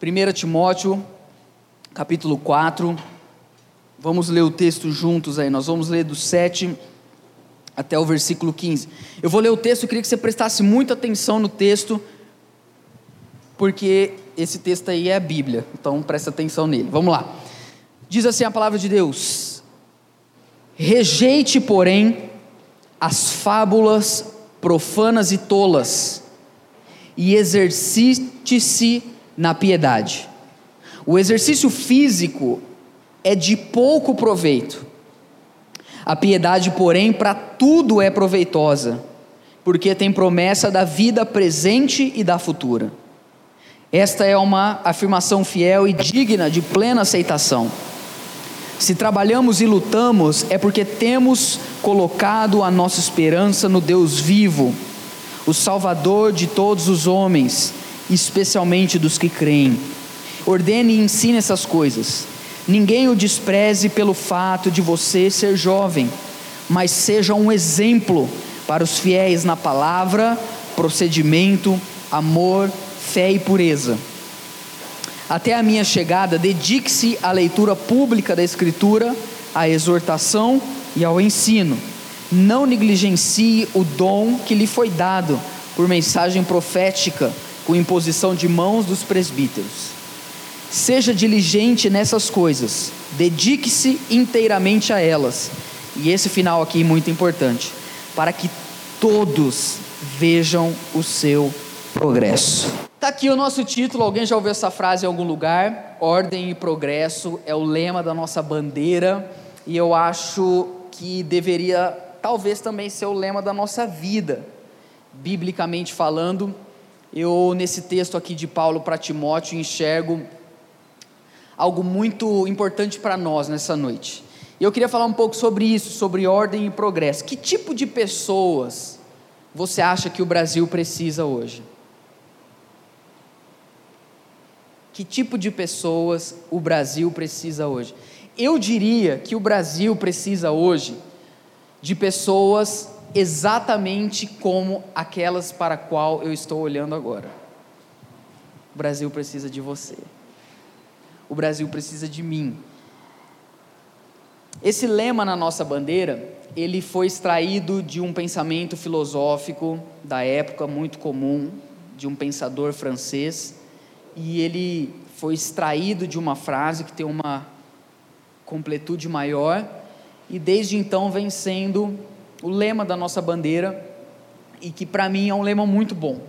1 Timóteo, capítulo 4. Vamos ler o texto juntos aí. Nós vamos ler do 7 até o versículo 15. Eu vou ler o texto, eu queria que você prestasse muita atenção no texto, porque esse texto aí é a Bíblia. Então presta atenção nele. Vamos lá. Diz assim a palavra de Deus: Rejeite, porém, as fábulas profanas e tolas, e exercite-se na piedade. O exercício físico é de pouco proveito. A piedade, porém, para tudo é proveitosa, porque tem promessa da vida presente e da futura. Esta é uma afirmação fiel e digna de plena aceitação. Se trabalhamos e lutamos, é porque temos colocado a nossa esperança no Deus vivo, o Salvador de todos os homens especialmente dos que creem. Ordene e ensine essas coisas. Ninguém o despreze pelo fato de você ser jovem, mas seja um exemplo para os fiéis na palavra, procedimento, amor, fé e pureza. Até a minha chegada, dedique-se à leitura pública da Escritura, à exortação e ao ensino. Não negligencie o dom que lhe foi dado por mensagem profética com imposição de mãos dos presbíteros. Seja diligente nessas coisas, dedique-se inteiramente a elas. E esse final aqui é muito importante, para que todos vejam o seu progresso. Está aqui o nosso título, alguém já ouviu essa frase em algum lugar? Ordem e progresso é o lema da nossa bandeira, e eu acho que deveria talvez também ser o lema da nossa vida, biblicamente falando eu, nesse texto aqui de Paulo para Timóteo, enxergo algo muito importante para nós nessa noite. E eu queria falar um pouco sobre isso, sobre ordem e progresso. Que tipo de pessoas você acha que o Brasil precisa hoje? Que tipo de pessoas o Brasil precisa hoje? Eu diria que o Brasil precisa hoje de pessoas exatamente como aquelas para qual eu estou olhando agora. O Brasil precisa de você. O Brasil precisa de mim. Esse lema na nossa bandeira, ele foi extraído de um pensamento filosófico da época muito comum, de um pensador francês, e ele foi extraído de uma frase que tem uma completude maior, e desde então vem sendo o lema da nossa bandeira e que para mim é um lema muito bom.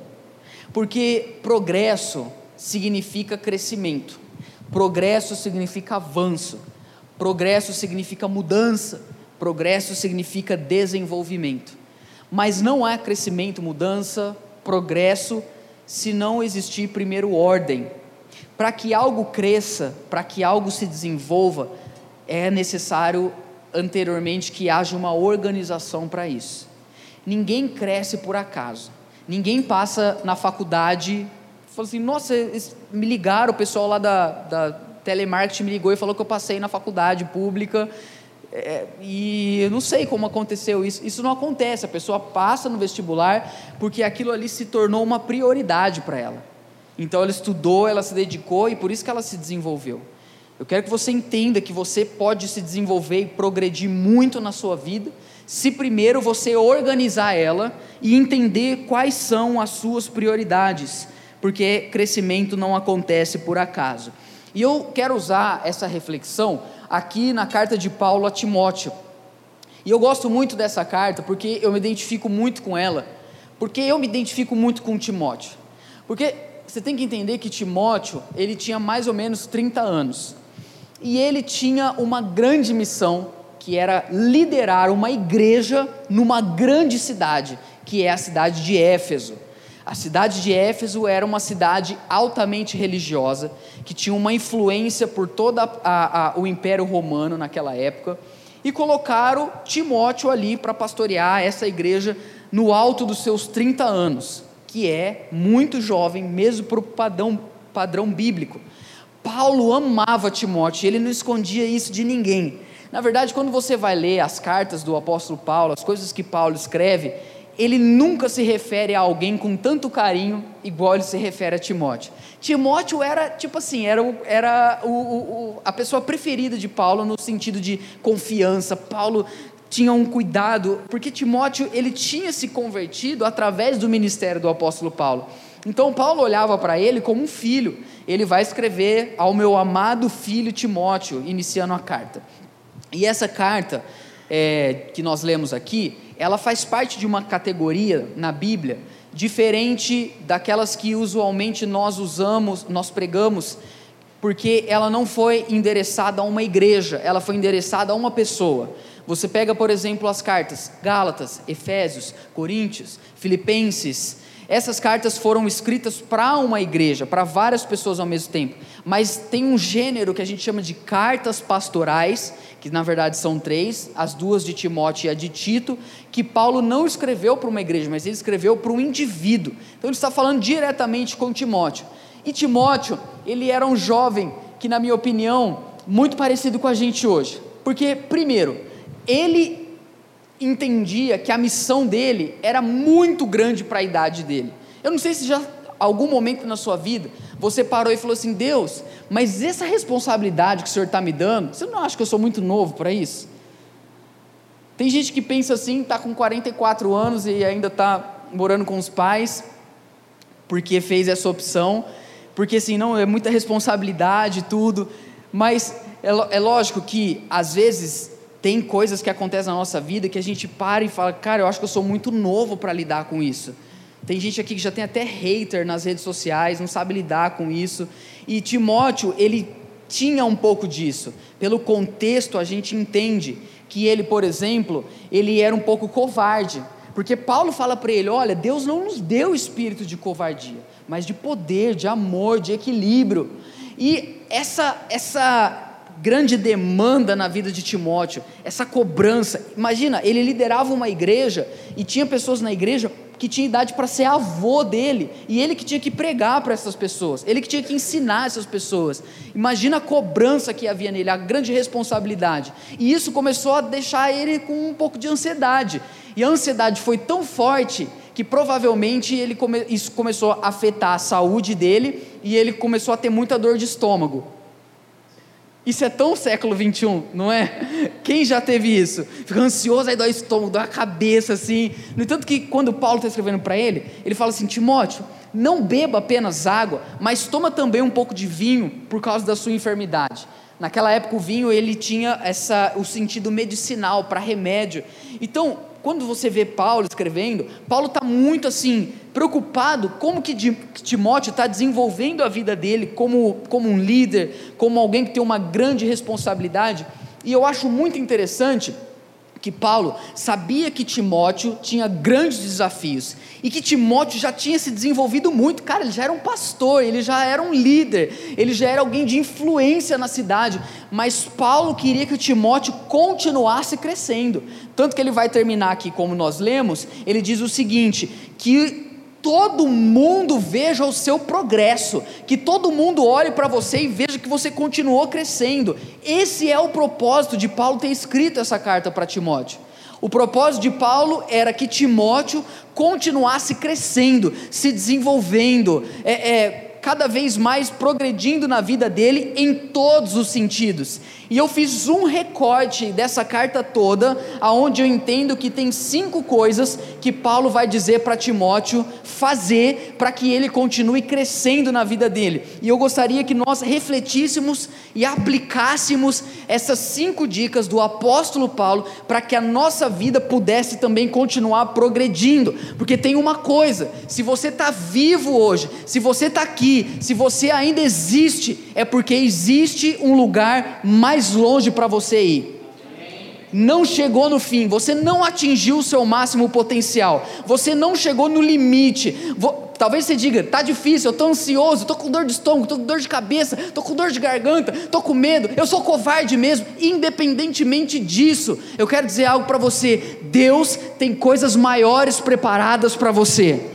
Porque progresso significa crescimento, progresso significa avanço, progresso significa mudança, progresso significa desenvolvimento. Mas não há crescimento, mudança, progresso se não existir primeiro ordem. Para que algo cresça, para que algo se desenvolva, é necessário anteriormente que haja uma organização para isso. Ninguém cresce por acaso. Ninguém passa na faculdade, fala assim, nossa, me ligaram, o pessoal lá da, da telemarketing me ligou e falou que eu passei na faculdade pública. É, e eu não sei como aconteceu isso. Isso não acontece. A pessoa passa no vestibular porque aquilo ali se tornou uma prioridade para ela. Então ela estudou, ela se dedicou e por isso que ela se desenvolveu. Eu quero que você entenda que você pode se desenvolver e progredir muito na sua vida, se primeiro você organizar ela e entender quais são as suas prioridades, porque crescimento não acontece por acaso. E eu quero usar essa reflexão aqui na carta de Paulo a Timóteo. E eu gosto muito dessa carta porque eu me identifico muito com ela, porque eu me identifico muito com Timóteo. Porque você tem que entender que Timóteo, ele tinha mais ou menos 30 anos e ele tinha uma grande missão, que era liderar uma igreja numa grande cidade, que é a cidade de Éfeso. A cidade de Éfeso era uma cidade altamente religiosa, que tinha uma influência por todo o Império Romano naquela época, e colocaram Timóteo ali para pastorear essa igreja no alto dos seus 30 anos, que é muito jovem, mesmo para o padrão, padrão bíblico. Paulo amava Timóteo, ele não escondia isso de ninguém. Na verdade, quando você vai ler as cartas do apóstolo Paulo, as coisas que Paulo escreve, ele nunca se refere a alguém com tanto carinho igual ele se refere a Timóteo. Timóteo era, tipo assim, era, o, era o, o, a pessoa preferida de Paulo no sentido de confiança. Paulo tinha um cuidado, porque Timóteo ele tinha se convertido através do ministério do apóstolo Paulo. Então Paulo olhava para ele como um filho. Ele vai escrever ao meu amado filho Timóteo, iniciando a carta. E essa carta é, que nós lemos aqui, ela faz parte de uma categoria na Bíblia diferente daquelas que usualmente nós usamos, nós pregamos, porque ela não foi endereçada a uma igreja, ela foi endereçada a uma pessoa. Você pega, por exemplo, as cartas Gálatas, Efésios, Coríntios, Filipenses, essas cartas foram escritas para uma igreja, para várias pessoas ao mesmo tempo, mas tem um gênero que a gente chama de cartas pastorais, que na verdade são três, as duas de Timóteo e a de Tito, que Paulo não escreveu para uma igreja, mas ele escreveu para um indivíduo. Então ele está falando diretamente com Timóteo. E Timóteo, ele era um jovem que, na minha opinião, muito parecido com a gente hoje. Porque, primeiro, ele entendia que a missão dele era muito grande para a idade dele. Eu não sei se já algum momento na sua vida você parou e falou assim: Deus, mas essa responsabilidade que o Senhor está me dando, você não acha que eu sou muito novo para isso? Tem gente que pensa assim, está com 44 anos e ainda está morando com os pais, porque fez essa opção, porque assim, não, é muita responsabilidade tudo, mas é, é lógico que às vezes tem coisas que acontecem na nossa vida que a gente para e fala, cara, eu acho que eu sou muito novo para lidar com isso. Tem gente aqui que já tem até hater nas redes sociais, não sabe lidar com isso. E Timóteo, ele tinha um pouco disso. Pelo contexto, a gente entende que ele, por exemplo, ele era um pouco covarde. Porque Paulo fala para ele: olha, Deus não nos deu espírito de covardia, mas de poder, de amor, de equilíbrio. E essa, essa grande demanda na vida de Timóteo, essa cobrança. Imagina, ele liderava uma igreja e tinha pessoas na igreja que tinha idade para ser avô dele, e ele que tinha que pregar para essas pessoas, ele que tinha que ensinar essas pessoas. Imagina a cobrança que havia nele, a grande responsabilidade. E isso começou a deixar ele com um pouco de ansiedade. E a ansiedade foi tão forte que provavelmente ele come, isso começou a afetar a saúde dele e ele começou a ter muita dor de estômago. Isso é tão século 21, não é? Quem já teve isso? Fica ansioso, aí dói o estômago, dói a cabeça, assim. No entanto que quando Paulo está escrevendo para ele, ele fala assim: Timóteo, não beba apenas água, mas toma também um pouco de vinho por causa da sua enfermidade. Naquela época o vinho ele tinha essa, o sentido medicinal para remédio. Então quando você vê Paulo escrevendo, Paulo está muito assim, preocupado como que Timóteo está desenvolvendo a vida dele como, como um líder, como alguém que tem uma grande responsabilidade. E eu acho muito interessante que Paulo sabia que Timóteo tinha grandes desafios e que Timóteo já tinha se desenvolvido muito. Cara, ele já era um pastor, ele já era um líder, ele já era alguém de influência na cidade, mas Paulo queria que Timóteo continuasse crescendo. Tanto que ele vai terminar aqui, como nós lemos, ele diz o seguinte: que todo mundo veja o seu progresso, que todo mundo olhe para você e veja que você continuou crescendo. Esse é o propósito de Paulo ter escrito essa carta para Timóteo. O propósito de Paulo era que Timóteo continuasse crescendo, se desenvolvendo, é, é, cada vez mais progredindo na vida dele em todos os sentidos. E eu fiz um recorte dessa carta toda, aonde eu entendo que tem cinco coisas que Paulo vai dizer para Timóteo fazer para que ele continue crescendo na vida dele. E eu gostaria que nós refletíssemos e aplicássemos essas cinco dicas do apóstolo Paulo para que a nossa vida pudesse também continuar progredindo. Porque tem uma coisa: se você está vivo hoje, se você está aqui, se você ainda existe, é porque existe um lugar mais mais longe para você ir. Não chegou no fim, você não atingiu o seu máximo potencial, você não chegou no limite. Talvez você diga, tá difícil, eu estou ansioso, estou com dor de estômago, estou com dor de cabeça, estou com dor de garganta, estou com medo, eu sou covarde mesmo. Independentemente disso, eu quero dizer algo para você: Deus tem coisas maiores preparadas para você.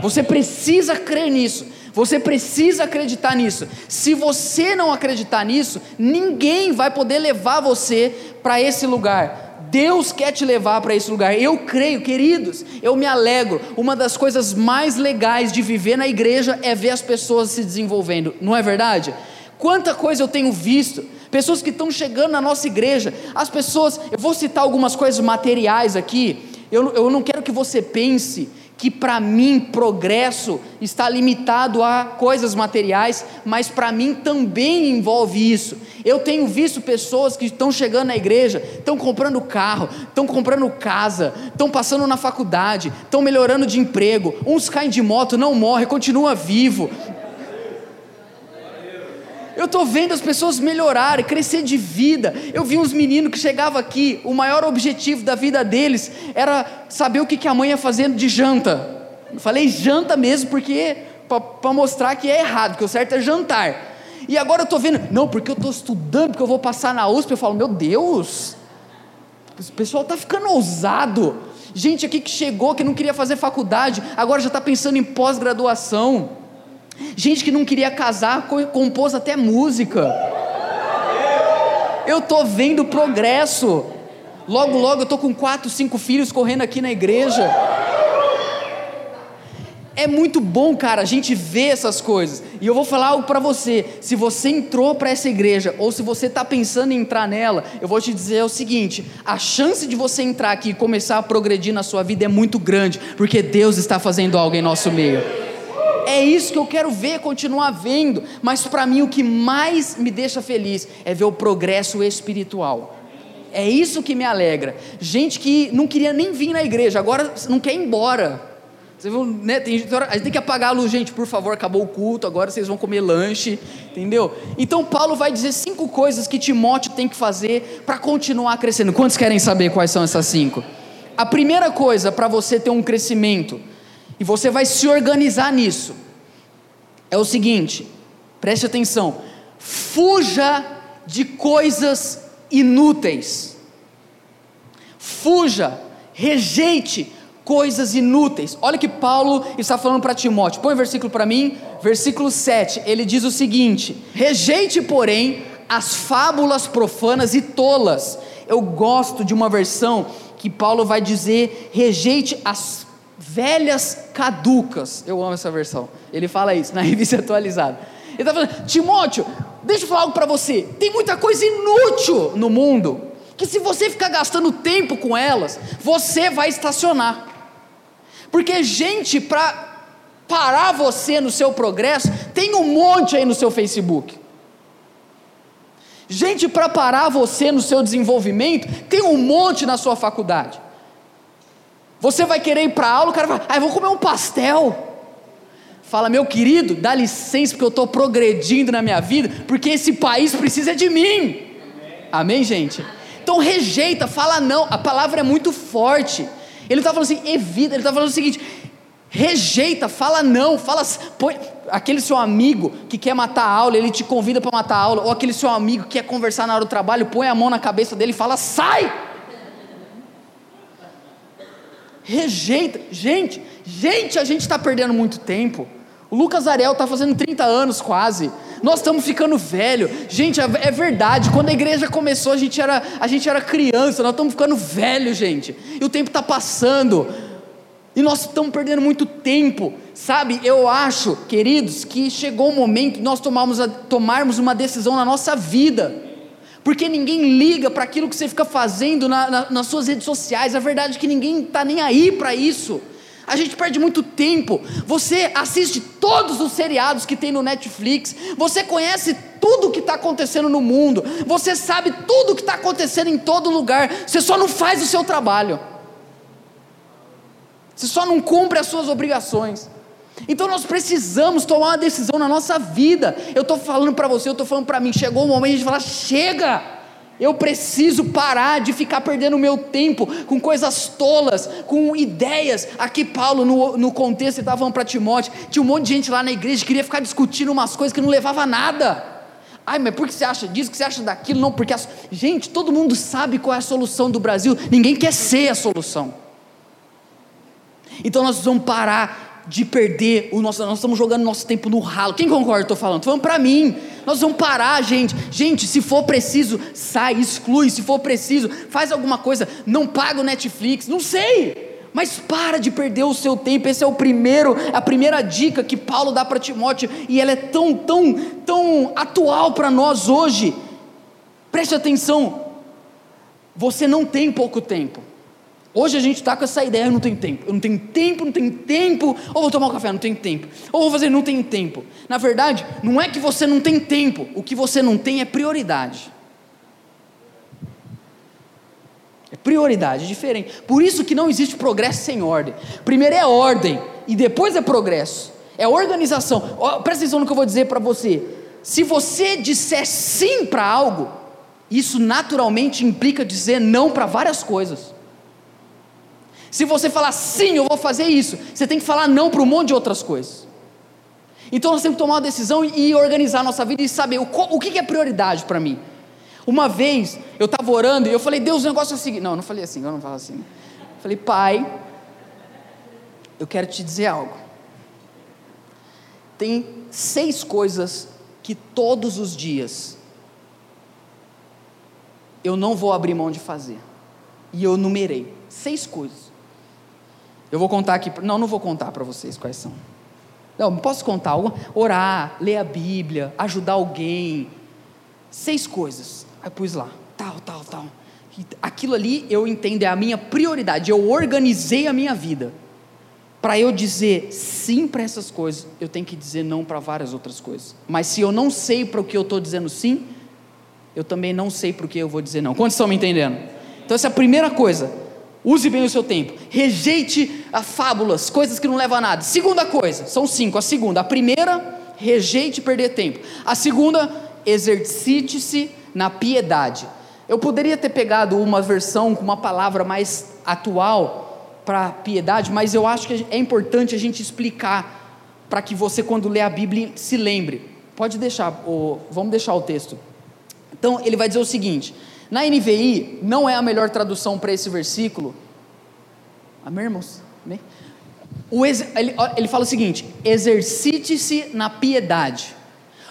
Você precisa crer nisso. Você precisa acreditar nisso. Se você não acreditar nisso, ninguém vai poder levar você para esse lugar. Deus quer te levar para esse lugar. Eu creio, queridos, eu me alegro. Uma das coisas mais legais de viver na igreja é ver as pessoas se desenvolvendo, não é verdade? Quanta coisa eu tenho visto, pessoas que estão chegando na nossa igreja, as pessoas, eu vou citar algumas coisas materiais aqui, eu, eu não quero que você pense que para mim progresso está limitado a coisas materiais, mas para mim também envolve isso. Eu tenho visto pessoas que estão chegando na igreja, estão comprando carro, estão comprando casa, estão passando na faculdade, estão melhorando de emprego, uns caem de moto, não morre, continua vivo, eu estou vendo as pessoas melhorarem, crescer de vida. Eu vi uns meninos que chegavam aqui, o maior objetivo da vida deles era saber o que, que a mãe ia fazendo de janta. Eu falei janta mesmo, porque para mostrar que é errado, que o certo é jantar. E agora eu estou vendo, não, porque eu estou estudando, porque eu vou passar na USP. Eu falo, meu Deus, o pessoal está ficando ousado. Gente aqui que chegou, que não queria fazer faculdade, agora já está pensando em pós-graduação. Gente que não queria casar, compôs até música. Eu estou vendo progresso. Logo, logo eu estou com quatro, cinco filhos correndo aqui na igreja. É muito bom, cara, a gente ver essas coisas. E eu vou falar algo para você. Se você entrou para essa igreja, ou se você está pensando em entrar nela, eu vou te dizer o seguinte: a chance de você entrar aqui e começar a progredir na sua vida é muito grande, porque Deus está fazendo algo em nosso meio. É isso que eu quero ver, continuar vendo. Mas para mim o que mais me deixa feliz é ver o progresso espiritual. É isso que me alegra. Gente que não queria nem vir na igreja, agora não quer ir embora. Você viu, né? Tem, a gente tem que apagar a luz, gente, por favor, acabou o culto, agora vocês vão comer lanche, entendeu? Então Paulo vai dizer cinco coisas que Timóteo tem que fazer para continuar crescendo. Quantos querem saber quais são essas cinco? A primeira coisa para você ter um crescimento e você vai se organizar nisso. É o seguinte, preste atenção: fuja de coisas inúteis. Fuja, rejeite coisas inúteis. Olha que Paulo está falando para Timóteo. Põe o versículo para mim, versículo 7. Ele diz o seguinte: Rejeite, porém, as fábulas profanas e tolas. Eu gosto de uma versão que Paulo vai dizer: rejeite as velhas caducas. Eu amo essa versão. Ele fala isso na revista atualizada. Ele está falando, Timóteo, deixa eu falar algo para você. Tem muita coisa inútil no mundo que se você ficar gastando tempo com elas, você vai estacionar. Porque gente para parar você no seu progresso, tem um monte aí no seu Facebook. Gente para parar você no seu desenvolvimento, tem um monte na sua faculdade. Você vai querer ir para aula, o cara vai, ah, eu vou comer um pastel. Fala, meu querido, dá licença porque eu estou progredindo na minha vida, porque esse país precisa de mim. Amém, Amém gente? Então rejeita, fala não, a palavra é muito forte. Ele está falando assim, evita, ele está falando o seguinte: rejeita, fala não, fala, põe, aquele seu amigo que quer matar a aula, ele te convida para matar a aula, ou aquele seu amigo que quer conversar na hora do trabalho, põe a mão na cabeça dele e fala, sai! Rejeita. Gente, gente, a gente está perdendo muito tempo. O Lucas Ariel está fazendo 30 anos quase. Nós estamos ficando velho. Gente, é, é verdade. Quando a igreja começou, a gente era, a gente era criança. Nós estamos ficando velho, gente. E o tempo está passando. E nós estamos perdendo muito tempo. Sabe, eu acho, queridos, que chegou o momento de nós tomarmos, tomarmos uma decisão na nossa vida porque ninguém liga para aquilo que você fica fazendo na, na, nas suas redes sociais. A verdade é que ninguém está nem aí para isso. A gente perde muito tempo. Você assiste todos os seriados que tem no Netflix. Você conhece tudo o que está acontecendo no mundo. Você sabe tudo o que está acontecendo em todo lugar. Você só não faz o seu trabalho. Você só não cumpre as suas obrigações. Então nós precisamos tomar uma decisão na nossa vida. Eu estou falando para você, eu estou falando para mim. Chegou o momento de falar: chega! Eu preciso parar de ficar perdendo o meu tempo com coisas tolas, com ideias. Aqui, Paulo, no, no contexto, ele estava falando para Timóteo: tinha um monte de gente lá na igreja que queria ficar discutindo umas coisas que não levava a nada. Ai, mas por que você acha disso? que você acha daquilo? Não, porque. A... Gente, todo mundo sabe qual é a solução do Brasil, ninguém quer ser a solução. Então nós precisamos parar de perder o nosso. Nós estamos jogando nosso tempo no ralo. Quem concorda? Estou falando. Estou falando para mim. Nós vamos parar, gente. Gente, se for preciso, sai, exclui. Se for preciso, faz alguma coisa. Não paga o Netflix, não sei. Mas para de perder o seu tempo. Esse é o primeiro, a primeira dica que Paulo dá para Timóteo e ela é tão, tão, tão atual para nós hoje. Preste atenção. Você não tem pouco tempo. Hoje a gente está com essa ideia, eu não tenho tempo, eu não tenho tempo, não tenho tempo, ou vou tomar um café, não tenho tempo, ou vou fazer, não tenho tempo. Na verdade, não é que você não tem tempo, o que você não tem é prioridade. É prioridade, é diferente. Por isso que não existe progresso sem ordem. Primeiro é ordem, e depois é progresso. É organização. Presta atenção no que eu vou dizer para você. Se você disser sim para algo, isso naturalmente implica dizer não para várias coisas. Se você falar sim, eu vou fazer isso, você tem que falar não para um monte de outras coisas. Então nós temos que tomar uma decisão e organizar a nossa vida e saber o, o que é prioridade para mim. Uma vez eu estava orando e eu falei, Deus, o negócio é o seguinte. Não, eu não falei assim, eu não falo assim. Eu falei, Pai, eu quero te dizer algo. Tem seis coisas que todos os dias eu não vou abrir mão de fazer. E eu numerei seis coisas. Eu vou contar aqui, não, não vou contar para vocês quais são. Não, posso contar, orar, ler a Bíblia, ajudar alguém, seis coisas. Aí pus lá, tal, tal, tal. Aquilo ali eu entendo é a minha prioridade. Eu organizei a minha vida. Para eu dizer sim para essas coisas, eu tenho que dizer não para várias outras coisas. Mas se eu não sei para o que eu estou dizendo sim, eu também não sei para o que eu vou dizer não. Quantos estão me entendendo? Então, essa é a primeira coisa. Use bem o seu tempo. Rejeite fábulas, coisas que não levam a nada. Segunda coisa, são cinco. A segunda, a primeira, rejeite perder tempo. A segunda, exercite-se na piedade. Eu poderia ter pegado uma versão com uma palavra mais atual para piedade, mas eu acho que é importante a gente explicar para que você, quando lê a Bíblia, se lembre. Pode deixar, o, vamos deixar o texto. Então, ele vai dizer o seguinte: na NVI, não é a melhor tradução para esse versículo. Amém, irmãos? Amém? Ele, ele fala o seguinte: exercite-se na piedade.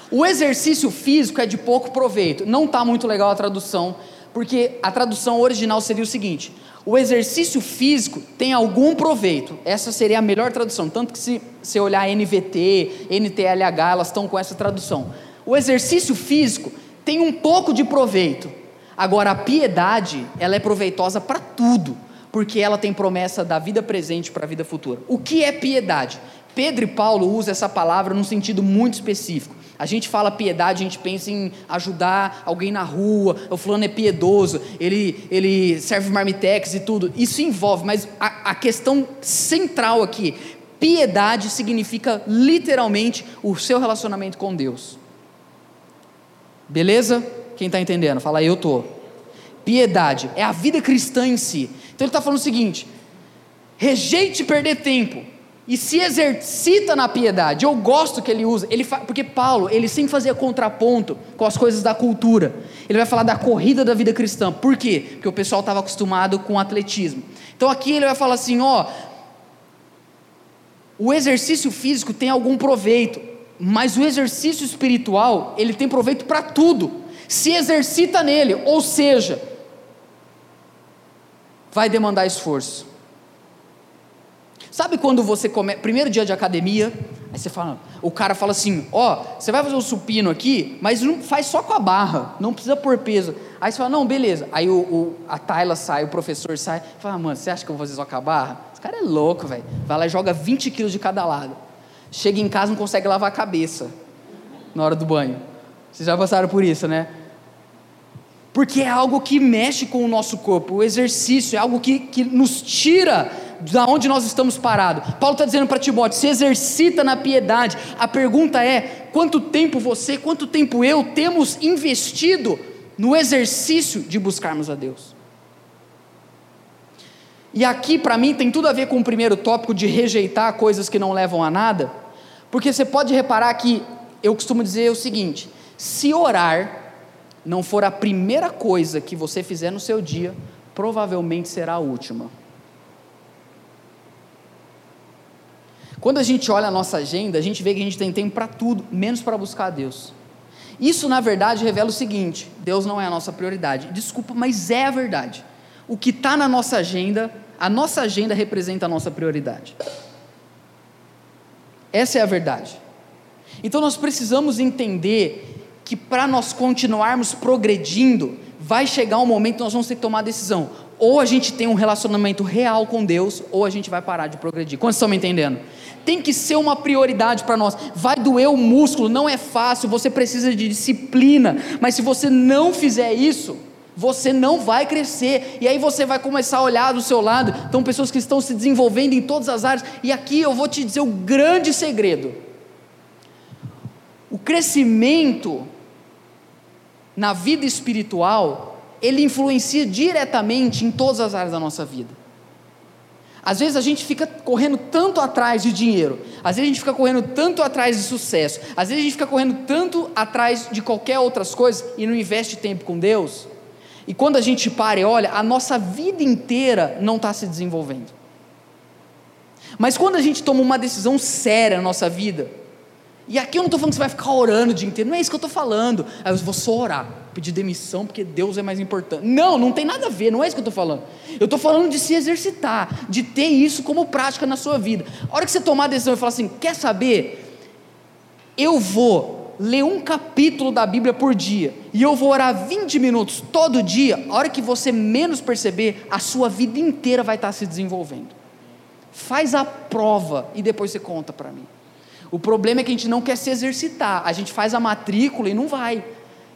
O exercício físico é de pouco proveito. Não está muito legal a tradução, porque a tradução original seria o seguinte: o exercício físico tem algum proveito. Essa seria a melhor tradução. Tanto que se você olhar NVT, NTLH, elas estão com essa tradução. O exercício físico tem um pouco de proveito. Agora, a piedade, ela é proveitosa para tudo, porque ela tem promessa da vida presente para a vida futura. O que é piedade? Pedro e Paulo usam essa palavra num sentido muito específico. A gente fala piedade, a gente pensa em ajudar alguém na rua, o fulano é piedoso, ele, ele serve marmitex e tudo. Isso envolve, mas a, a questão central aqui, piedade significa literalmente o seu relacionamento com Deus. Beleza? Quem está entendendo? Fala, eu estou. Piedade é a vida cristã em si. Então ele está falando o seguinte: rejeite perder tempo e se exercita na piedade. Eu gosto que ele usa, ele porque Paulo ele sempre fazia contraponto com as coisas da cultura. Ele vai falar da corrida da vida cristã. Por quê? Porque o pessoal estava acostumado com atletismo. Então aqui ele vai falar assim, ó, o exercício físico tem algum proveito, mas o exercício espiritual ele tem proveito para tudo se exercita nele, ou seja, vai demandar esforço. Sabe quando você começa, primeiro dia de academia, aí você fala, o cara fala assim, ó, oh, você vai fazer o supino aqui, mas não faz só com a barra, não precisa pôr peso. Aí você fala, não, beleza. Aí o, o a Tayla sai, o professor sai, fala, ah, mano, você acha que eu vou fazer só com a barra? Esse cara é louco, velho. Vai lá e joga 20 quilos de cada lado. Chega em casa não consegue lavar a cabeça na hora do banho. Vocês já passaram por isso, né? Porque é algo que mexe com o nosso corpo. O exercício é algo que, que nos tira da onde nós estamos parados. Paulo está dizendo para Timóteo: se exercita na piedade. A pergunta é: quanto tempo você, quanto tempo eu temos investido no exercício de buscarmos a Deus? E aqui, para mim, tem tudo a ver com o primeiro tópico de rejeitar coisas que não levam a nada, porque você pode reparar que eu costumo dizer o seguinte: se orar não for a primeira coisa que você fizer no seu dia, provavelmente será a última. Quando a gente olha a nossa agenda, a gente vê que a gente tem tempo para tudo, menos para buscar a Deus. Isso, na verdade, revela o seguinte: Deus não é a nossa prioridade. Desculpa, mas é a verdade. O que está na nossa agenda, a nossa agenda representa a nossa prioridade. Essa é a verdade. Então nós precisamos entender que para nós continuarmos progredindo, vai chegar um momento que nós vamos ter que tomar a decisão. Ou a gente tem um relacionamento real com Deus, ou a gente vai parar de progredir. Quantos estão me entendendo? Tem que ser uma prioridade para nós. Vai doer o músculo, não é fácil, você precisa de disciplina. Mas se você não fizer isso, você não vai crescer, e aí você vai começar a olhar do seu lado, então pessoas que estão se desenvolvendo em todas as áreas, e aqui eu vou te dizer o grande segredo: o crescimento na vida espiritual, ele influencia diretamente em todas as áreas da nossa vida. Às vezes a gente fica correndo tanto atrás de dinheiro, às vezes a gente fica correndo tanto atrás de sucesso, às vezes a gente fica correndo tanto atrás de qualquer outras coisas e não investe tempo com Deus. E quando a gente para e olha, a nossa vida inteira não está se desenvolvendo. Mas quando a gente toma uma decisão séria na nossa vida, e aqui eu não estou falando que você vai ficar orando o dia inteiro, não é isso que eu estou falando. Aí eu vou só orar, pedir demissão, porque Deus é mais importante. Não, não tem nada a ver, não é isso que eu estou falando. Eu estou falando de se exercitar, de ter isso como prática na sua vida. A hora que você tomar a decisão e falar assim: quer saber? Eu vou ler um capítulo da Bíblia por dia, e eu vou orar 20 minutos todo dia, a hora que você menos perceber, a sua vida inteira vai estar se desenvolvendo. Faz a prova e depois você conta para mim. O problema é que a gente não quer se exercitar. A gente faz a matrícula e não vai.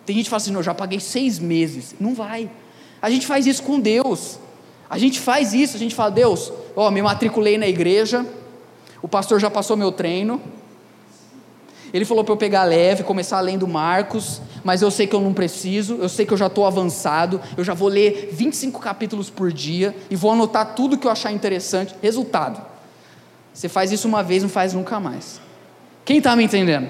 Tem gente que fala assim: eu já paguei seis meses. Não vai. A gente faz isso com Deus. A gente faz isso. A gente fala: Deus, ó, me matriculei na igreja. O pastor já passou meu treino. Ele falou para eu pegar leve, começar lendo Marcos, mas eu sei que eu não preciso, eu sei que eu já estou avançado, eu já vou ler 25 capítulos por dia e vou anotar tudo que eu achar interessante. Resultado: você faz isso uma vez, não faz nunca mais. Quem está me entendendo?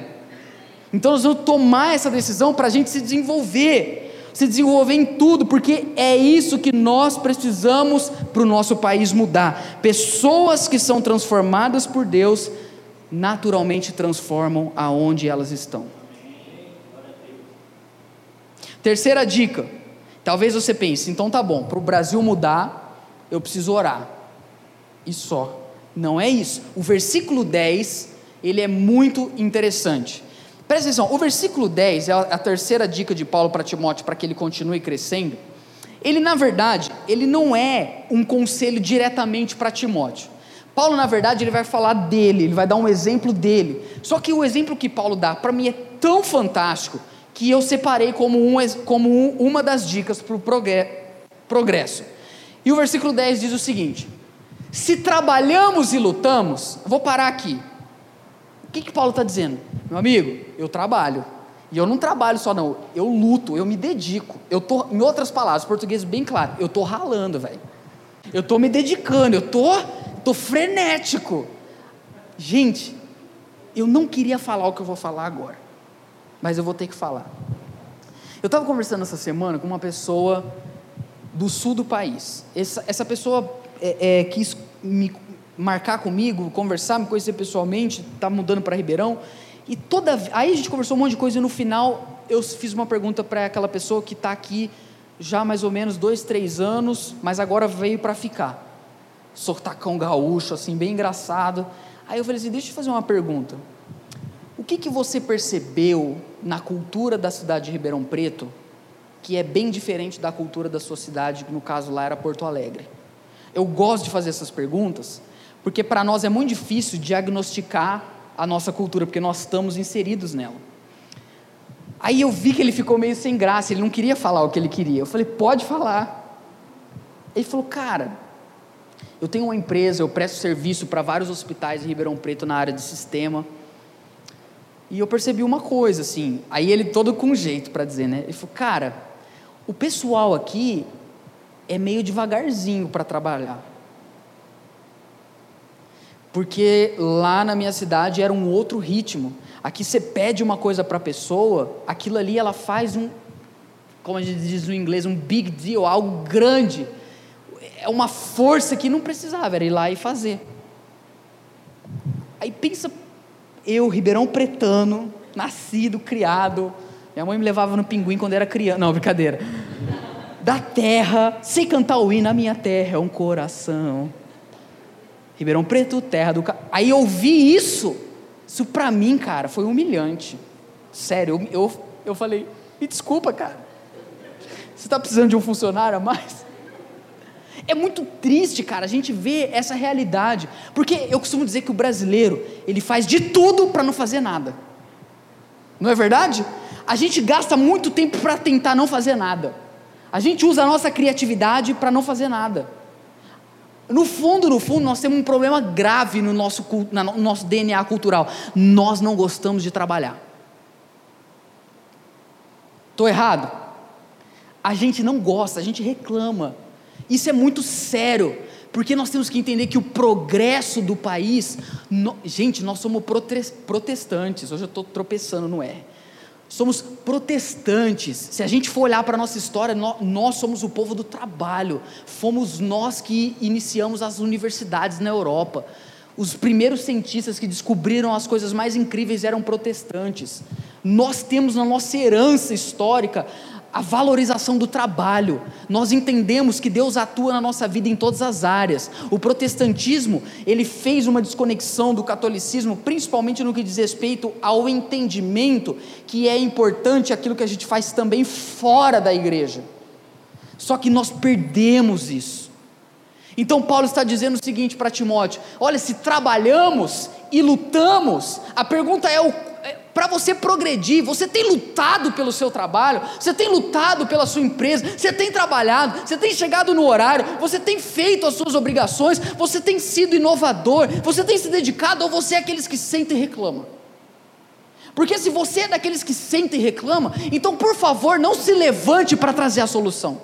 Então nós vamos tomar essa decisão para a gente se desenvolver, se desenvolver em tudo, porque é isso que nós precisamos para o nosso país mudar. Pessoas que são transformadas por Deus naturalmente transformam aonde elas estão. Terceira dica. Talvez você pense, então tá bom, para o Brasil mudar, eu preciso orar. E só. Não é isso. O versículo 10 ele é muito interessante. Presta atenção, o versículo 10 é a terceira dica de Paulo para Timóteo para que ele continue crescendo. Ele, na verdade, ele não é um conselho diretamente para Timóteo. Paulo, na verdade, ele vai falar dele, ele vai dar um exemplo dele. Só que o exemplo que Paulo dá, para mim, é tão fantástico que eu separei como, um, como um, uma das dicas para o progresso. E o versículo 10 diz o seguinte: Se trabalhamos e lutamos, vou parar aqui. O que, que Paulo está dizendo? Meu amigo, eu trabalho. E eu não trabalho só, não. Eu luto, eu me dedico. Eu tô, em outras palavras, português bem claro, eu tô ralando, velho. Eu tô me dedicando, eu tô, tô frenético. Gente, eu não queria falar o que eu vou falar agora, mas eu vou ter que falar. Eu estava conversando essa semana com uma pessoa do sul do país. Essa, essa pessoa é, é, quis me marcar comigo, conversar, me conhecer pessoalmente, tá mudando para Ribeirão. E toda aí a gente conversou um monte de coisa e no final eu fiz uma pergunta para aquela pessoa que está aqui já mais ou menos dois, três anos, mas agora veio para ficar. Sortacão gaúcho, assim, bem engraçado. Aí eu falei assim: deixa eu fazer uma pergunta. O que, que você percebeu na cultura da cidade de Ribeirão Preto que é bem diferente da cultura da sua cidade, que no caso lá era Porto Alegre? Eu gosto de fazer essas perguntas porque para nós é muito difícil diagnosticar a nossa cultura, porque nós estamos inseridos nela. Aí eu vi que ele ficou meio sem graça, ele não queria falar o que ele queria. Eu falei, pode falar. Ele falou, cara, eu tenho uma empresa, eu presto serviço para vários hospitais em Ribeirão Preto na área de sistema. E eu percebi uma coisa, assim, aí ele todo com jeito para dizer, né? Ele falou, cara, o pessoal aqui é meio devagarzinho para trabalhar. Porque lá na minha cidade era um outro ritmo. Aqui você pede uma coisa para a pessoa, aquilo ali ela faz um, como a gente diz no inglês, um big deal, algo grande. É uma força que não precisava, era ir lá e fazer. Aí pensa, eu, Ribeirão Pretano, nascido, criado, Minha mãe me levava no pinguim quando era criança. Não, brincadeira. Da terra, sei cantar o hino, a minha terra é um coração. Ribeirão Preto, terra do. Aí eu ouvi isso. Isso pra mim, cara, foi humilhante. Sério, eu, eu, eu falei, me desculpa, cara. Você está precisando de um funcionário a mais? É muito triste, cara, a gente ver essa realidade. Porque eu costumo dizer que o brasileiro, ele faz de tudo para não fazer nada. Não é verdade? A gente gasta muito tempo para tentar não fazer nada. A gente usa a nossa criatividade para não fazer nada. No fundo, no fundo, nós temos um problema grave no nosso, no nosso DNA cultural. Nós não gostamos de trabalhar. Estou errado? A gente não gosta, a gente reclama. Isso é muito sério, porque nós temos que entender que o progresso do país. No, gente, nós somos protestantes, hoje eu estou tropeçando no R. Somos protestantes. Se a gente for olhar para a nossa história, nós, somos o povo do trabalho. Fomos nós que iniciamos as universidades na Europa. Os primeiros cientistas que descobriram as coisas mais incríveis eram protestantes. Nós temos na nossa herança histórica a valorização do trabalho. Nós entendemos que Deus atua na nossa vida em todas as áreas. O protestantismo, ele fez uma desconexão do catolicismo, principalmente no que diz respeito ao entendimento que é importante aquilo que a gente faz também fora da igreja. Só que nós perdemos isso. Então Paulo está dizendo o seguinte para Timóteo: olha, se trabalhamos e lutamos, a pergunta é o para você progredir, você tem lutado pelo seu trabalho, você tem lutado pela sua empresa, você tem trabalhado, você tem chegado no horário, você tem feito as suas obrigações, você tem sido inovador, você tem se dedicado ou você é aqueles que sentem e reclamam? Porque se você é daqueles que sentem e reclamam, então por favor não se levante para trazer a solução.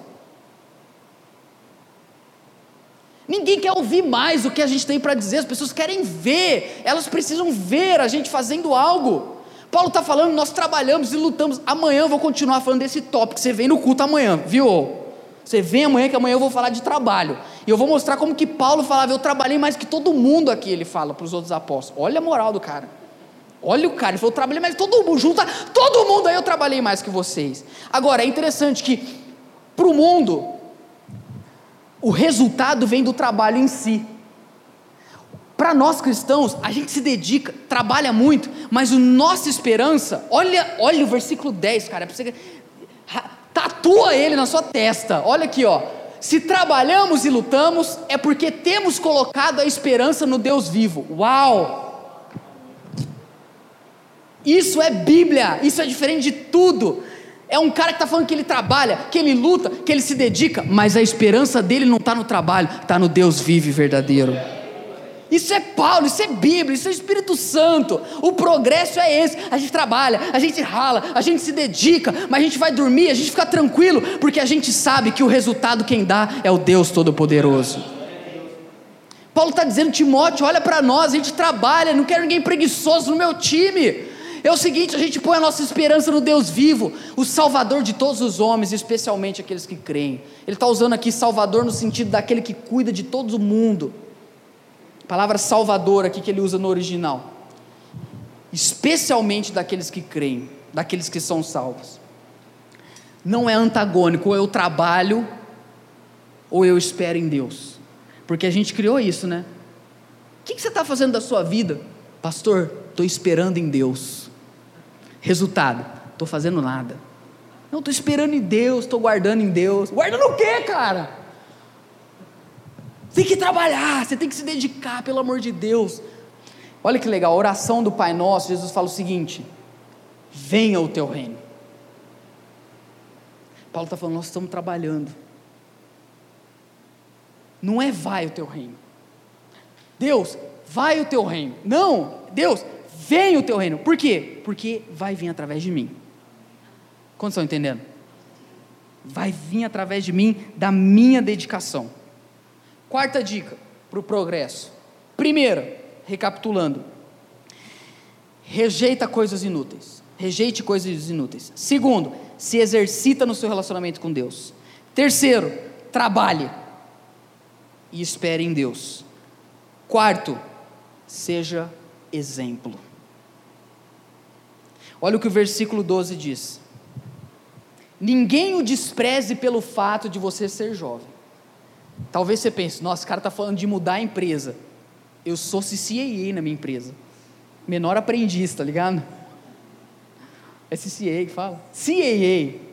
Ninguém quer ouvir mais o que a gente tem para dizer, as pessoas querem ver, elas precisam ver a gente fazendo algo. Paulo está falando, nós trabalhamos e lutamos. Amanhã eu vou continuar falando desse tópico. Você vem no culto amanhã, viu? Você vem amanhã, que amanhã eu vou falar de trabalho. E eu vou mostrar como que Paulo falava, eu trabalhei mais que todo mundo aqui, ele fala para os outros apóstolos. Olha a moral do cara. Olha o cara, ele falou, eu trabalhei mais que todo mundo, junta todo mundo aí, eu trabalhei mais que vocês. Agora, é interessante que, para o mundo, o resultado vem do trabalho em si. Para nós cristãos, a gente se dedica, trabalha muito, mas a nossa esperança, olha, olha o versículo 10, cara, você, tatua ele na sua testa. Olha aqui, ó. Se trabalhamos e lutamos, é porque temos colocado a esperança no Deus vivo. Uau! Isso é Bíblia, isso é diferente de tudo. É um cara que está falando que ele trabalha, que ele luta, que ele se dedica, mas a esperança dele não está no trabalho, está no Deus vivo e verdadeiro. Isso é Paulo, isso é Bíblia, isso é Espírito Santo. O progresso é esse. A gente trabalha, a gente rala, a gente se dedica, mas a gente vai dormir, a gente fica tranquilo, porque a gente sabe que o resultado quem dá é o Deus Todo-Poderoso. Paulo está dizendo, Timóteo, olha para nós, a gente trabalha, não quero ninguém preguiçoso no meu time. É o seguinte, a gente põe a nossa esperança no Deus vivo, o Salvador de todos os homens, especialmente aqueles que creem. Ele está usando aqui Salvador no sentido daquele que cuida de todo o mundo palavra salvador aqui que ele usa no original. Especialmente daqueles que creem, daqueles que são salvos. Não é antagônico, ou eu trabalho, ou eu espero em Deus. Porque a gente criou isso, né? O que, você está fazendo da sua vida? Pastor, estou esperando em Deus. Resultado, estou fazendo nada. Não, estou esperando em Deus, estou guardando em Deus. Guardando o quê, cara? Tem que trabalhar, você tem que se dedicar, pelo amor de Deus. Olha que legal, a oração do Pai Nosso, Jesus fala o seguinte: venha o teu reino. Paulo está falando, nós estamos trabalhando. Não é vai o teu reino. Deus, vai o teu reino. Não, Deus, vem o teu reino. Por quê? Porque vai vir através de mim. Quantos estão entendendo? Vai vir através de mim, da minha dedicação. Quarta dica para o progresso. Primeira, recapitulando: rejeita coisas inúteis. Rejeite coisas inúteis. Segundo, se exercita no seu relacionamento com Deus. Terceiro, trabalhe e espere em Deus. Quarto, seja exemplo. Olha o que o versículo 12 diz. Ninguém o despreze pelo fato de você ser jovem. Talvez você pense, nossa, esse cara está falando de mudar a empresa. Eu sou CCAA na minha empresa. Menor aprendiz, tá ligado? É CCA que fala. CAA.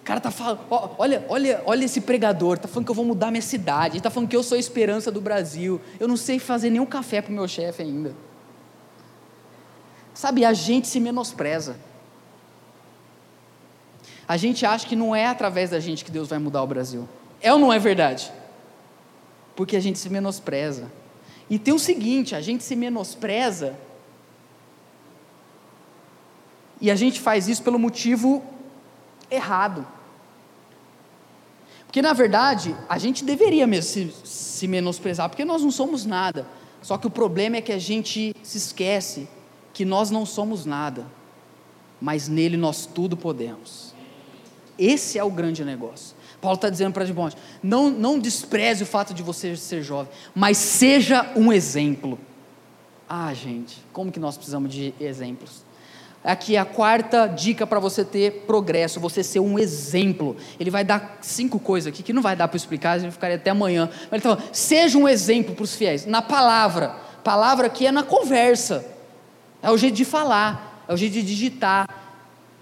O cara tá falando, olha, olha, olha esse pregador, tá falando que eu vou mudar minha cidade, tá falando que eu sou a esperança do Brasil. Eu não sei fazer nenhum café pro meu chefe ainda. Sabe, a gente se menospreza. A gente acha que não é através da gente que Deus vai mudar o Brasil. É ou não é verdade? Porque a gente se menospreza. E tem o seguinte: a gente se menospreza e a gente faz isso pelo motivo errado. Porque na verdade, a gente deveria mesmo se, se, menosprezar, porque nós não somos nada. Só que o problema é que a gente se esquece que nós não somos nada, mas nele nós tudo podemos. Esse é o grande negócio. Paulo está dizendo para Timóteo: não, não despreze o fato de você ser jovem, mas seja um exemplo. Ah, gente, como que nós precisamos de exemplos? Aqui é a quarta dica para você ter progresso, você ser um exemplo. Ele vai dar cinco coisas aqui que não vai dar para explicar, a gente ficaria até amanhã. Mas ele fala: seja um exemplo para os fiéis, na palavra. Palavra aqui é na conversa, é o jeito de falar, é o jeito de digitar.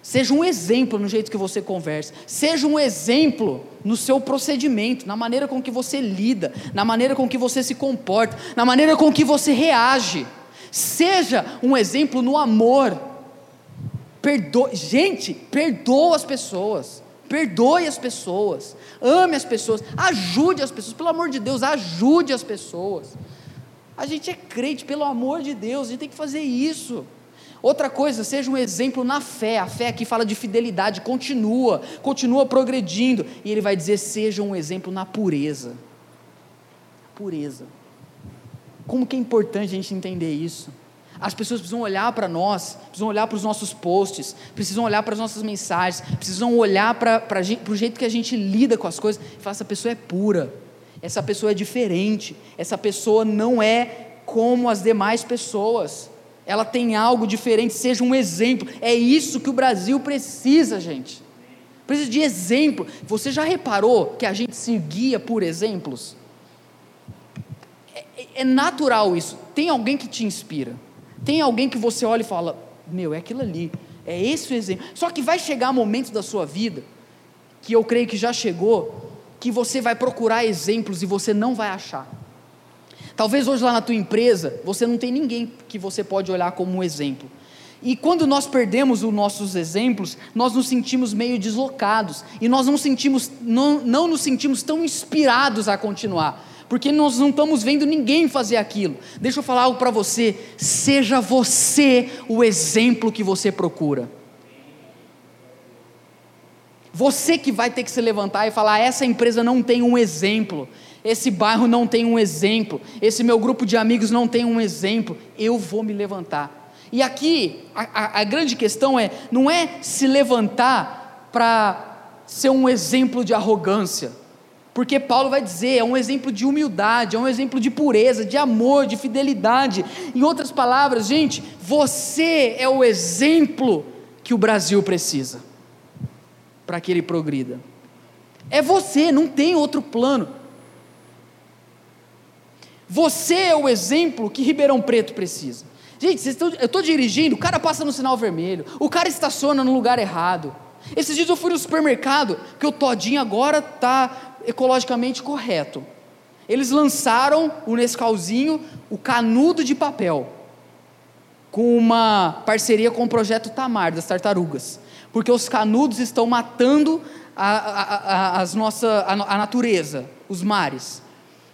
Seja um exemplo no jeito que você conversa. Seja um exemplo no seu procedimento, na maneira com que você lida, na maneira com que você se comporta, na maneira com que você reage. Seja um exemplo no amor. Perdoe, gente, perdoa as pessoas. Perdoe as pessoas. Ame as pessoas. Ajude as pessoas. Pelo amor de Deus, ajude as pessoas. A gente é crente, pelo amor de Deus, a gente tem que fazer isso. Outra coisa, seja um exemplo na fé. A fé aqui fala de fidelidade, continua, continua progredindo. E ele vai dizer: seja um exemplo na pureza. Pureza. Como que é importante a gente entender isso? As pessoas precisam olhar para nós, precisam olhar para os nossos posts, precisam olhar para as nossas mensagens, precisam olhar para, o jeito que a gente lida com as coisas e falar: essa pessoa é pura, essa pessoa é diferente, essa pessoa não é como as demais pessoas ela tem algo diferente, seja um exemplo. É isso que o Brasil precisa, gente. Precisa de exemplo. Você já reparou que a gente se guia por exemplos? É, é, é natural isso. Tem alguém que te inspira. Tem alguém que você olha e fala: Meu, é aquilo ali. É esse o exemplo. Só que vai chegar momentos da sua vida, que eu creio que já chegou, que você vai procurar exemplos e você não vai achar. Talvez hoje lá na tua empresa você não tem ninguém que você pode olhar como um exemplo. E quando nós perdemos os nossos exemplos, nós nos sentimos meio deslocados e nós não sentimos, não, não nos sentimos tão inspirados a continuar, porque nós não estamos vendo ninguém fazer aquilo. Deixa eu falar algo para você: seja você o exemplo que você procura. Você que vai ter que se levantar e falar: essa empresa não tem um exemplo, esse bairro não tem um exemplo, esse meu grupo de amigos não tem um exemplo, eu vou me levantar. E aqui a, a, a grande questão é: não é se levantar para ser um exemplo de arrogância, porque Paulo vai dizer, é um exemplo de humildade, é um exemplo de pureza, de amor, de fidelidade. Em outras palavras, gente, você é o exemplo que o Brasil precisa para que ele progrida. É você, não tem outro plano. Você é o exemplo que Ribeirão Preto precisa. Gente, estão, eu estou dirigindo, o cara passa no sinal vermelho, o cara estaciona no lugar errado. Esses dias eu fui no supermercado, que o Todinho agora está ecologicamente correto. Eles lançaram o Nescauzinho, o canudo de papel, com uma parceria com o projeto Tamar, das tartarugas. Porque os canudos estão matando a, a, a, nossa, a natureza, os mares.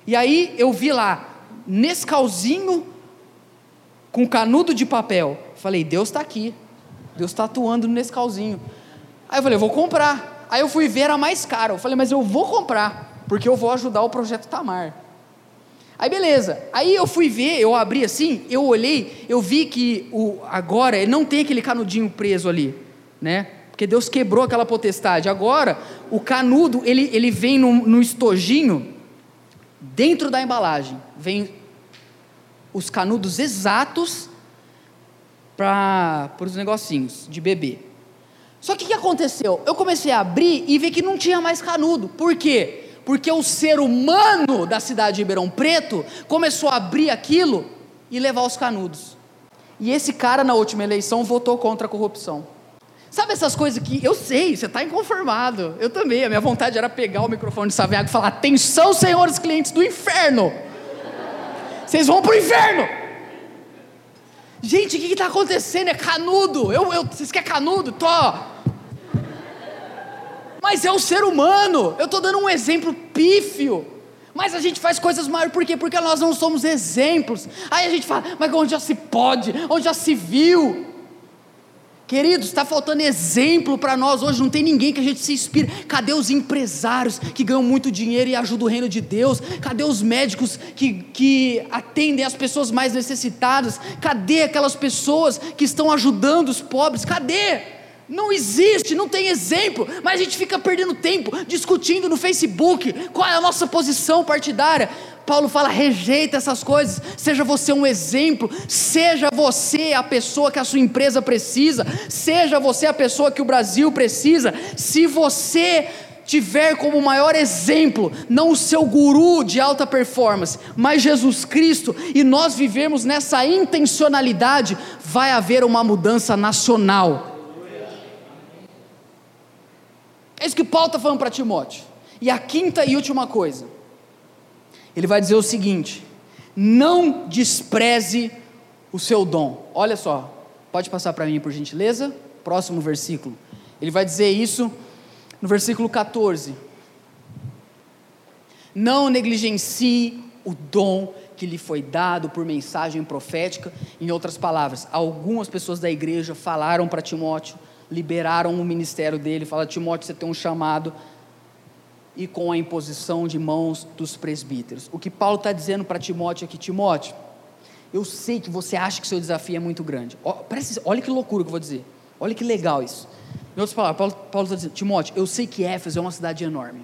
E aí eu vi lá, Nescauzinho com canudo de papel. Falei, Deus está aqui. Deus está atuando no Nescauzinho. Aí eu falei, eu vou comprar. Aí eu fui ver, era mais caro. Eu falei, mas eu vou comprar, porque eu vou ajudar o projeto Tamar. Aí beleza. Aí eu fui ver, eu abri assim, eu olhei, eu vi que o, agora ele não tem aquele canudinho preso ali, né? Porque Deus quebrou aquela potestade. Agora, o canudo, ele, ele vem no estojinho Dentro da embalagem vem os canudos exatos para os negocinhos de bebê. Só que o que aconteceu? Eu comecei a abrir e vi que não tinha mais canudo. Por quê? Porque o ser humano da cidade de Ribeirão Preto começou a abrir aquilo e levar os canudos. E esse cara, na última eleição, votou contra a corrupção. Sabe essas coisas que eu sei, você está inconformado. Eu também. A minha vontade era pegar o microfone de Saviago e falar: atenção, senhores clientes do inferno. Vocês vão para o inferno. Gente, o que está acontecendo? É canudo. Eu, eu, vocês querem canudo? Tô. Mas é o ser humano. Eu estou dando um exemplo pífio. Mas a gente faz coisas maiores, por quê? Porque nós não somos exemplos. Aí a gente fala, mas onde já se pode? Onde já se viu? Queridos, está faltando exemplo para nós hoje, não tem ninguém que a gente se inspire. Cadê os empresários que ganham muito dinheiro e ajudam o reino de Deus? Cadê os médicos que, que atendem as pessoas mais necessitadas? Cadê aquelas pessoas que estão ajudando os pobres? Cadê? Não existe, não tem exemplo, mas a gente fica perdendo tempo discutindo no Facebook qual é a nossa posição partidária. Paulo fala: rejeita essas coisas, seja você um exemplo, seja você a pessoa que a sua empresa precisa, seja você a pessoa que o Brasil precisa. Se você tiver como maior exemplo, não o seu guru de alta performance, mas Jesus Cristo, e nós vivemos nessa intencionalidade, vai haver uma mudança nacional. É isso que Paulo está falando para Timóteo. E a quinta e última coisa ele vai dizer o seguinte: não despreze o seu dom. Olha só, pode passar para mim por gentileza? Próximo versículo. Ele vai dizer isso no versículo 14. Não negligencie o dom que lhe foi dado por mensagem profética. Em outras palavras, algumas pessoas da igreja falaram para Timóteo, liberaram o ministério dele, falaram: Timóteo, você tem um chamado e com a imposição de mãos dos presbíteros. O que Paulo está dizendo para Timóteo aqui, Timóteo, eu sei que você acha que seu desafio é muito grande. Olha que loucura que eu vou dizer. Olha que legal isso. Em outras palavras, Paulo está dizendo, Timóteo, eu sei que Éfeso é uma cidade enorme.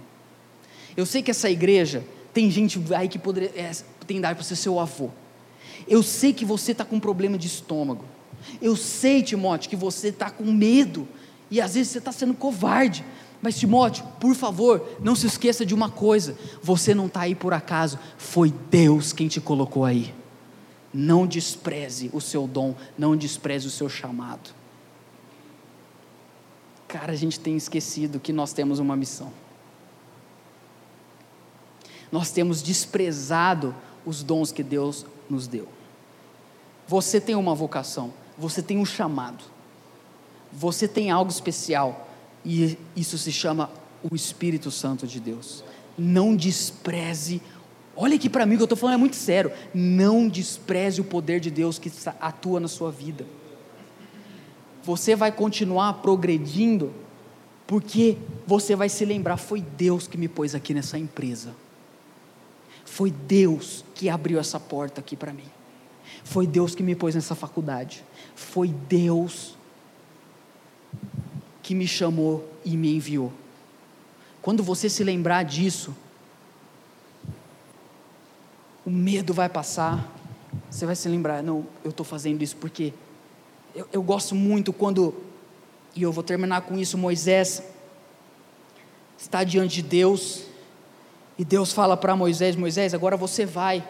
Eu sei que essa igreja tem gente aí que poderia, é, tem idade para ser seu avô. Eu sei que você está com problema de estômago. Eu sei, Timóteo, que você está com medo. E às vezes você está sendo covarde. Mas Timóteo, por favor, não se esqueça de uma coisa: você não está aí por acaso, foi Deus quem te colocou aí. Não despreze o seu dom, não despreze o seu chamado. Cara, a gente tem esquecido que nós temos uma missão. Nós temos desprezado os dons que Deus nos deu. Você tem uma vocação, você tem um chamado, você tem algo especial e isso se chama o Espírito Santo de Deus. Não despreze, olha aqui para mim que eu estou falando é muito sério. Não despreze o poder de Deus que atua na sua vida. Você vai continuar progredindo, porque você vai se lembrar: foi Deus que me pôs aqui nessa empresa. Foi Deus que abriu essa porta aqui para mim. Foi Deus que me pôs nessa faculdade. Foi Deus que me chamou e me enviou. Quando você se lembrar disso, o medo vai passar, você vai se lembrar: não, eu estou fazendo isso porque eu, eu gosto muito quando, e eu vou terminar com isso, Moisés está diante de Deus, e Deus fala para Moisés: Moisés, agora você vai,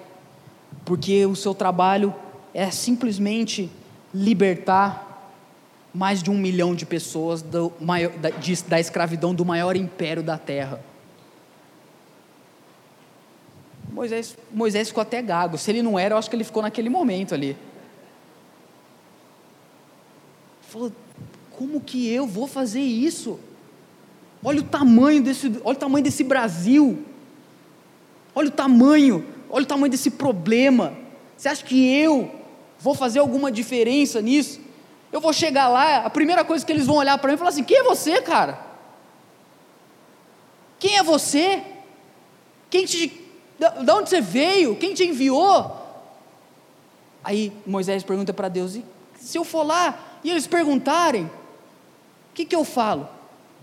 porque o seu trabalho é simplesmente libertar mais de um milhão de pessoas do da, da escravidão do maior império da terra. Moisés, Moisés ficou até gago. Se ele não era, eu acho que ele ficou naquele momento ali. Falou: como que eu vou fazer isso? Olha o tamanho desse, olha o tamanho desse Brasil. Olha o tamanho, olha o tamanho desse problema. Você acha que eu vou fazer alguma diferença nisso? Eu vou chegar lá, a primeira coisa que eles vão olhar para mim e falar assim: quem é você, cara? Quem é você? Quem te, de onde você veio? Quem te enviou? Aí Moisés pergunta para Deus: e se eu for lá e eles perguntarem, o que, que eu falo?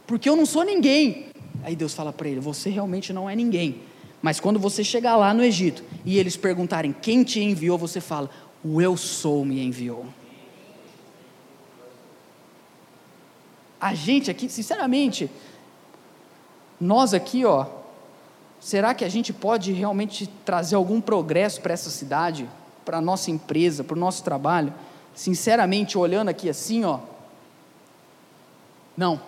Porque eu não sou ninguém. Aí Deus fala para ele: você realmente não é ninguém. Mas quando você chegar lá no Egito e eles perguntarem quem te enviou, você fala: o eu sou me enviou. A gente aqui, sinceramente, nós aqui, ó, será que a gente pode realmente trazer algum progresso para essa cidade, para a nossa empresa, para o nosso trabalho? Sinceramente, olhando aqui assim, ó, não.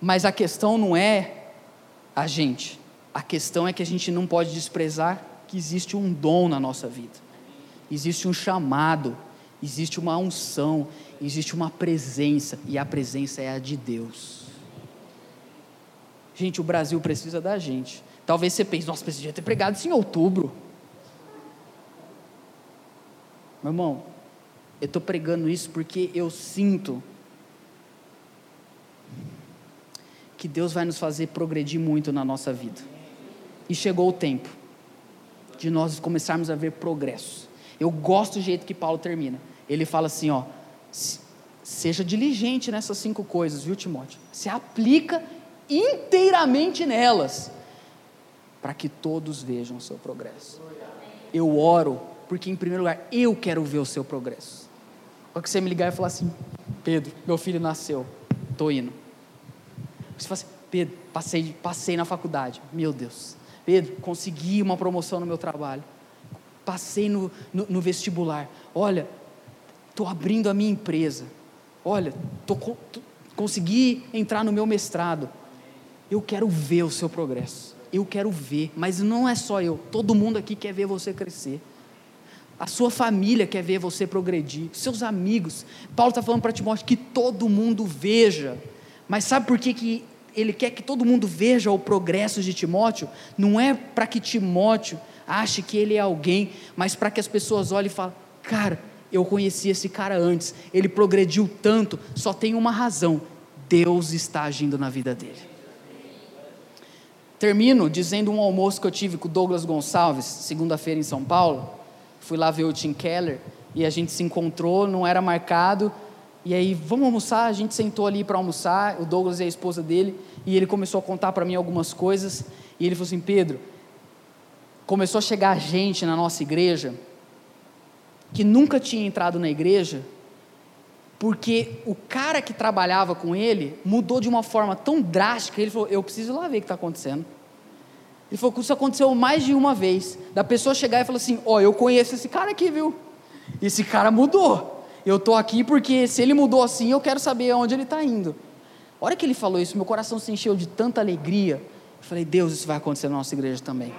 Mas a questão não é a gente, a questão é que a gente não pode desprezar que existe um dom na nossa vida, existe um chamado, existe uma unção, existe uma presença, e a presença é a de Deus. Gente, o Brasil precisa da gente. Talvez você pense, nossa, precisa ter pregado isso em outubro. Meu irmão, eu estou pregando isso porque eu sinto que Deus vai nos fazer progredir muito na nossa vida. E chegou o tempo de nós começarmos a ver progresso. Eu gosto do jeito que Paulo termina. Ele fala assim, ó, seja diligente nessas cinco coisas, viu, Timóteo? Se aplica inteiramente nelas, para que todos vejam o seu progresso. Eu oro, porque em primeiro lugar, eu quero ver o seu progresso. Quando que você me ligar e falar assim, Pedro, meu filho nasceu, estou indo. Você fala assim, Pedro, passei, passei na faculdade, meu Deus. Pedro, consegui uma promoção no meu trabalho. Passei no, no, no vestibular. Olha, estou abrindo a minha empresa. Olha, tô, tô, consegui entrar no meu mestrado. Eu quero ver o seu progresso. Eu quero ver, mas não é só eu. Todo mundo aqui quer ver você crescer. A sua família quer ver você progredir. Seus amigos. Paulo está falando para Timóteo que todo mundo veja. Mas sabe por que, que ele quer que todo mundo veja o progresso de Timóteo? Não é para que Timóteo ache que ele é alguém, mas para que as pessoas olhem e falem: Cara, eu conheci esse cara antes, ele progrediu tanto, só tem uma razão: Deus está agindo na vida dele. Termino dizendo um almoço que eu tive com o Douglas Gonçalves, segunda-feira em São Paulo. Fui lá ver o Tim Keller e a gente se encontrou, não era marcado. E aí, vamos almoçar? A gente sentou ali para almoçar, o Douglas e a esposa dele, e ele começou a contar para mim algumas coisas. E ele falou assim: Pedro, começou a chegar gente na nossa igreja que nunca tinha entrado na igreja, porque o cara que trabalhava com ele mudou de uma forma tão drástica, ele falou: Eu preciso ir lá ver o que está acontecendo. Ele falou que isso aconteceu mais de uma vez. Da pessoa chegar e falar assim: Ó, oh, eu conheço esse cara aqui, viu? Esse cara mudou. Eu estou aqui porque se ele mudou assim, eu quero saber aonde ele está indo. A hora que ele falou isso, meu coração se encheu de tanta alegria. Eu falei: Deus, isso vai acontecer na nossa igreja também.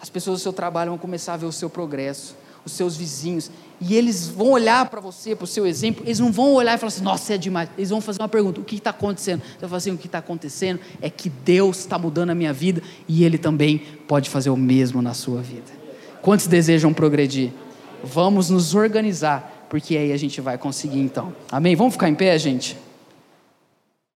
As pessoas do seu trabalho vão começar a ver o seu progresso, os seus vizinhos, e eles vão olhar para você, para o seu exemplo, eles não vão olhar e falar assim, nossa, é demais. Eles vão fazer uma pergunta: o que está acontecendo? Você vai falar assim: o que está acontecendo é que Deus está mudando a minha vida e Ele também pode fazer o mesmo na sua vida. Quantos desejam progredir? Vamos nos organizar, porque aí a gente vai conseguir então. Amém? Vamos ficar em pé, gente?